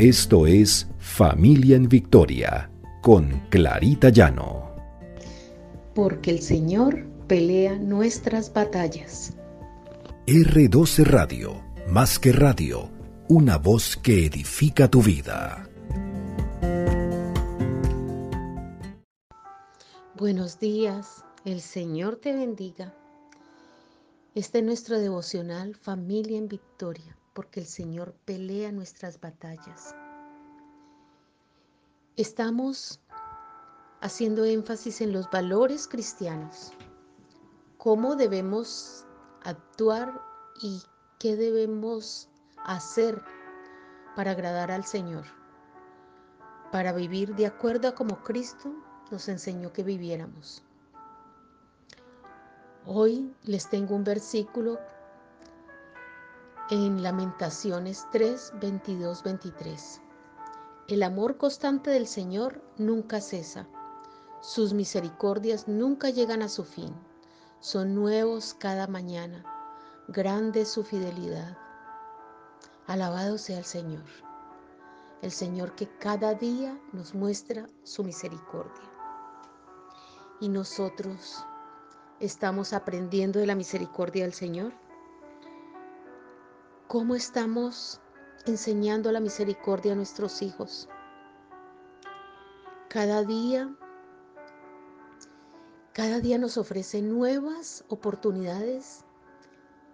Esto es Familia en Victoria con Clarita Llano. Porque el Señor pelea nuestras batallas. R12 Radio, más que radio, una voz que edifica tu vida. Buenos días, el Señor te bendiga. Este es nuestro devocional Familia en Victoria porque el Señor pelea nuestras batallas. Estamos haciendo énfasis en los valores cristianos, cómo debemos actuar y qué debemos hacer para agradar al Señor, para vivir de acuerdo a como Cristo nos enseñó que viviéramos. Hoy les tengo un versículo en Lamentaciones 3, 22, 23. El amor constante del Señor nunca cesa. Sus misericordias nunca llegan a su fin. Son nuevos cada mañana. Grande su fidelidad. Alabado sea el Señor. El Señor que cada día nos muestra su misericordia. Y nosotros estamos aprendiendo de la misericordia del Señor. ¿Cómo estamos enseñando la misericordia a nuestros hijos? Cada día, cada día nos ofrece nuevas oportunidades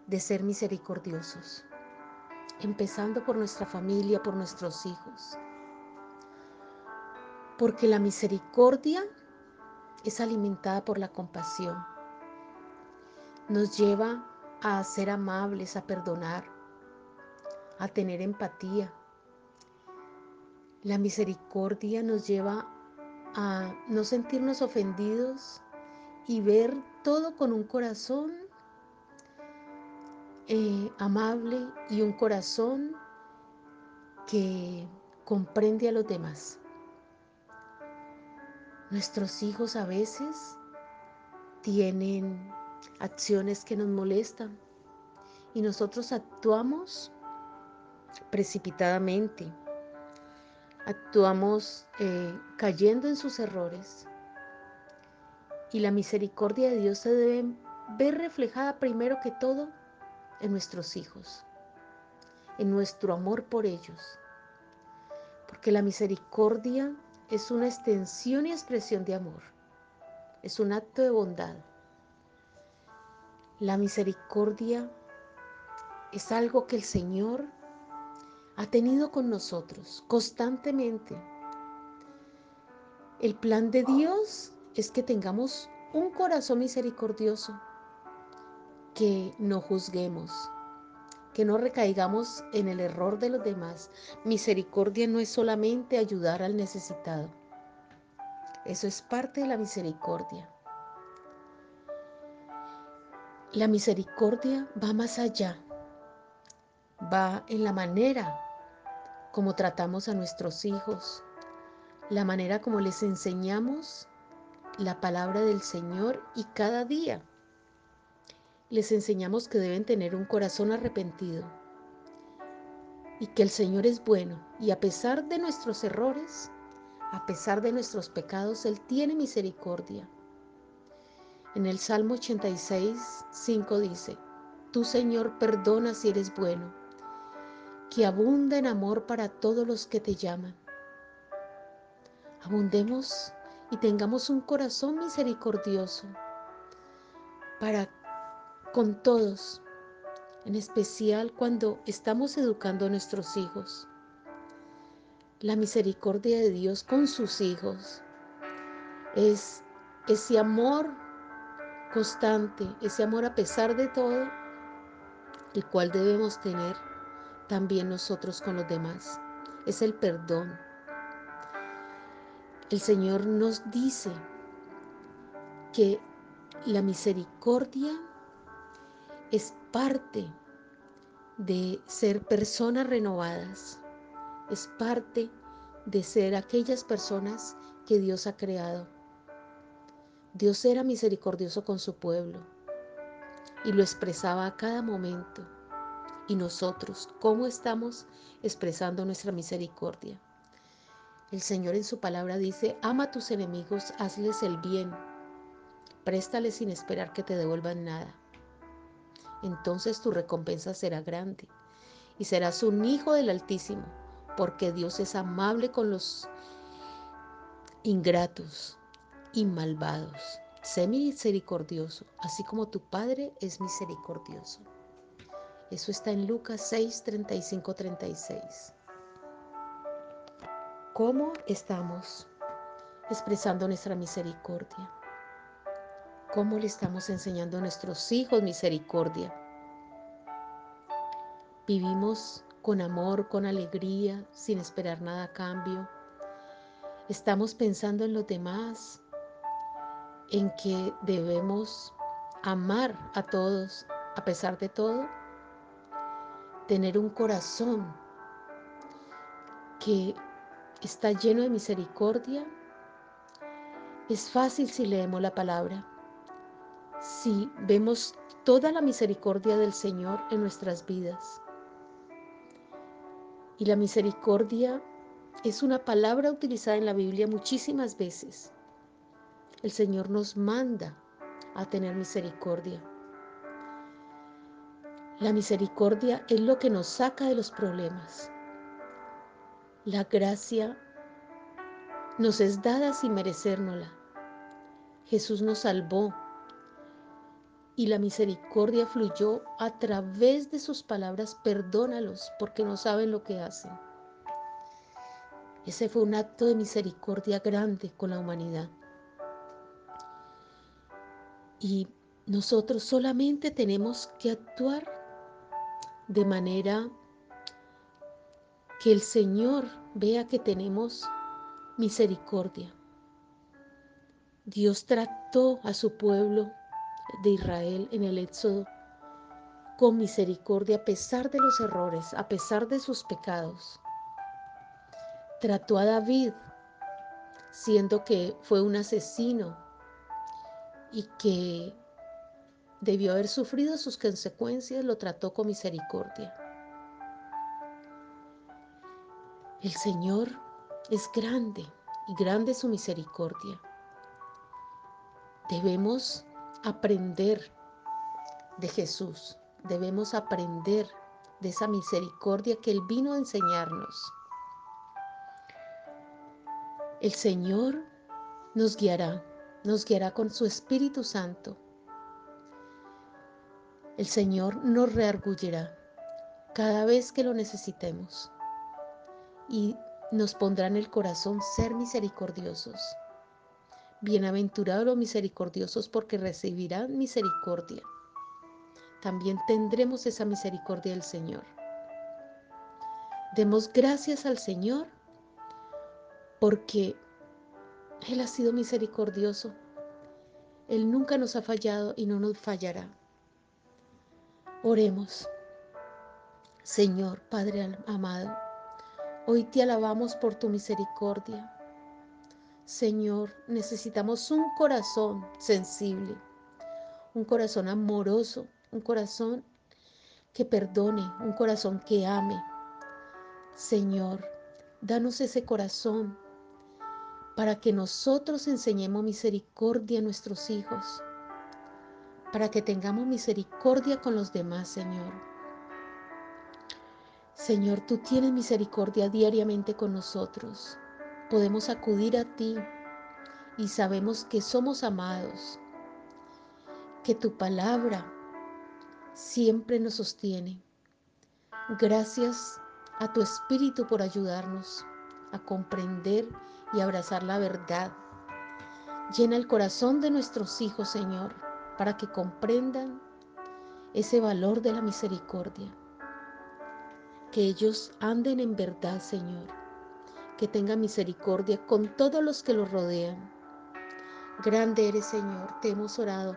de ser misericordiosos, empezando por nuestra familia, por nuestros hijos. Porque la misericordia es alimentada por la compasión. Nos lleva a ser amables, a perdonar, a tener empatía. La misericordia nos lleva a no sentirnos ofendidos y ver todo con un corazón eh, amable y un corazón que comprende a los demás. Nuestros hijos a veces tienen acciones que nos molestan y nosotros actuamos precipitadamente. Actuamos eh, cayendo en sus errores. Y la misericordia de Dios se debe ver reflejada primero que todo en nuestros hijos, en nuestro amor por ellos. Porque la misericordia es una extensión y expresión de amor. Es un acto de bondad. La misericordia es algo que el Señor ha tenido con nosotros constantemente. El plan de Dios es que tengamos un corazón misericordioso, que no juzguemos, que no recaigamos en el error de los demás. Misericordia no es solamente ayudar al necesitado. Eso es parte de la misericordia. La misericordia va más allá, va en la manera cómo tratamos a nuestros hijos, la manera como les enseñamos la palabra del Señor y cada día les enseñamos que deben tener un corazón arrepentido y que el Señor es bueno y a pesar de nuestros errores, a pesar de nuestros pecados, Él tiene misericordia. En el Salmo 86, 5 dice, Tú Señor perdona si eres bueno que abunda en amor para todos los que te llaman. Abundemos y tengamos un corazón misericordioso para con todos, en especial cuando estamos educando a nuestros hijos. La misericordia de Dios con sus hijos es ese amor constante, ese amor a pesar de todo, el cual debemos tener también nosotros con los demás. Es el perdón. El Señor nos dice que la misericordia es parte de ser personas renovadas, es parte de ser aquellas personas que Dios ha creado. Dios era misericordioso con su pueblo y lo expresaba a cada momento y nosotros cómo estamos expresando nuestra misericordia. El Señor en su palabra dice, ama a tus enemigos, hazles el bien, préstales sin esperar que te devuelvan nada. Entonces tu recompensa será grande y serás un hijo del Altísimo, porque Dios es amable con los ingratos y malvados. Sé misericordioso, así como tu Padre es misericordioso. Eso está en Lucas 6, 35, 36. ¿Cómo estamos expresando nuestra misericordia? ¿Cómo le estamos enseñando a nuestros hijos misericordia? Vivimos con amor, con alegría, sin esperar nada a cambio. Estamos pensando en los demás, en que debemos amar a todos a pesar de todo, tener un corazón que está lleno de misericordia. Es fácil si leemos la palabra, si vemos toda la misericordia del Señor en nuestras vidas. Y la misericordia es una palabra utilizada en la Biblia muchísimas veces. El Señor nos manda a tener misericordia. La misericordia es lo que nos saca de los problemas. La gracia nos es dada sin merecérnosla. Jesús nos salvó y la misericordia fluyó a través de sus palabras, perdónalos porque no saben lo que hacen. Ese fue un acto de misericordia grande con la humanidad. Y nosotros solamente tenemos que actuar de manera que el Señor vea que tenemos misericordia. Dios trató a su pueblo de Israel en el Éxodo con misericordia a pesar de los errores, a pesar de sus pecados. Trató a David, siendo que fue un asesino y que debió haber sufrido sus consecuencias, lo trató con misericordia. El Señor es grande y grande su misericordia. Debemos aprender de Jesús, debemos aprender de esa misericordia que Él vino a enseñarnos. El Señor nos guiará, nos guiará con su Espíritu Santo. El Señor nos reargullirá cada vez que lo necesitemos y nos pondrá en el corazón ser misericordiosos. Bienaventurados los misericordiosos porque recibirán misericordia. También tendremos esa misericordia del Señor. Demos gracias al Señor porque Él ha sido misericordioso. Él nunca nos ha fallado y no nos fallará. Oremos. Señor Padre amado, hoy te alabamos por tu misericordia. Señor, necesitamos un corazón sensible, un corazón amoroso, un corazón que perdone, un corazón que ame. Señor, danos ese corazón para que nosotros enseñemos misericordia a nuestros hijos, para que tengamos misericordia con los demás, Señor. Señor, tú tienes misericordia diariamente con nosotros podemos acudir a ti y sabemos que somos amados, que tu palabra siempre nos sostiene. Gracias a tu Espíritu por ayudarnos a comprender y abrazar la verdad. Llena el corazón de nuestros hijos, Señor, para que comprendan ese valor de la misericordia. Que ellos anden en verdad, Señor que tenga misericordia con todos los que lo rodean. Grande eres, Señor, te hemos orado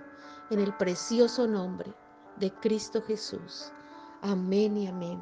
en el precioso nombre de Cristo Jesús. Amén y amén.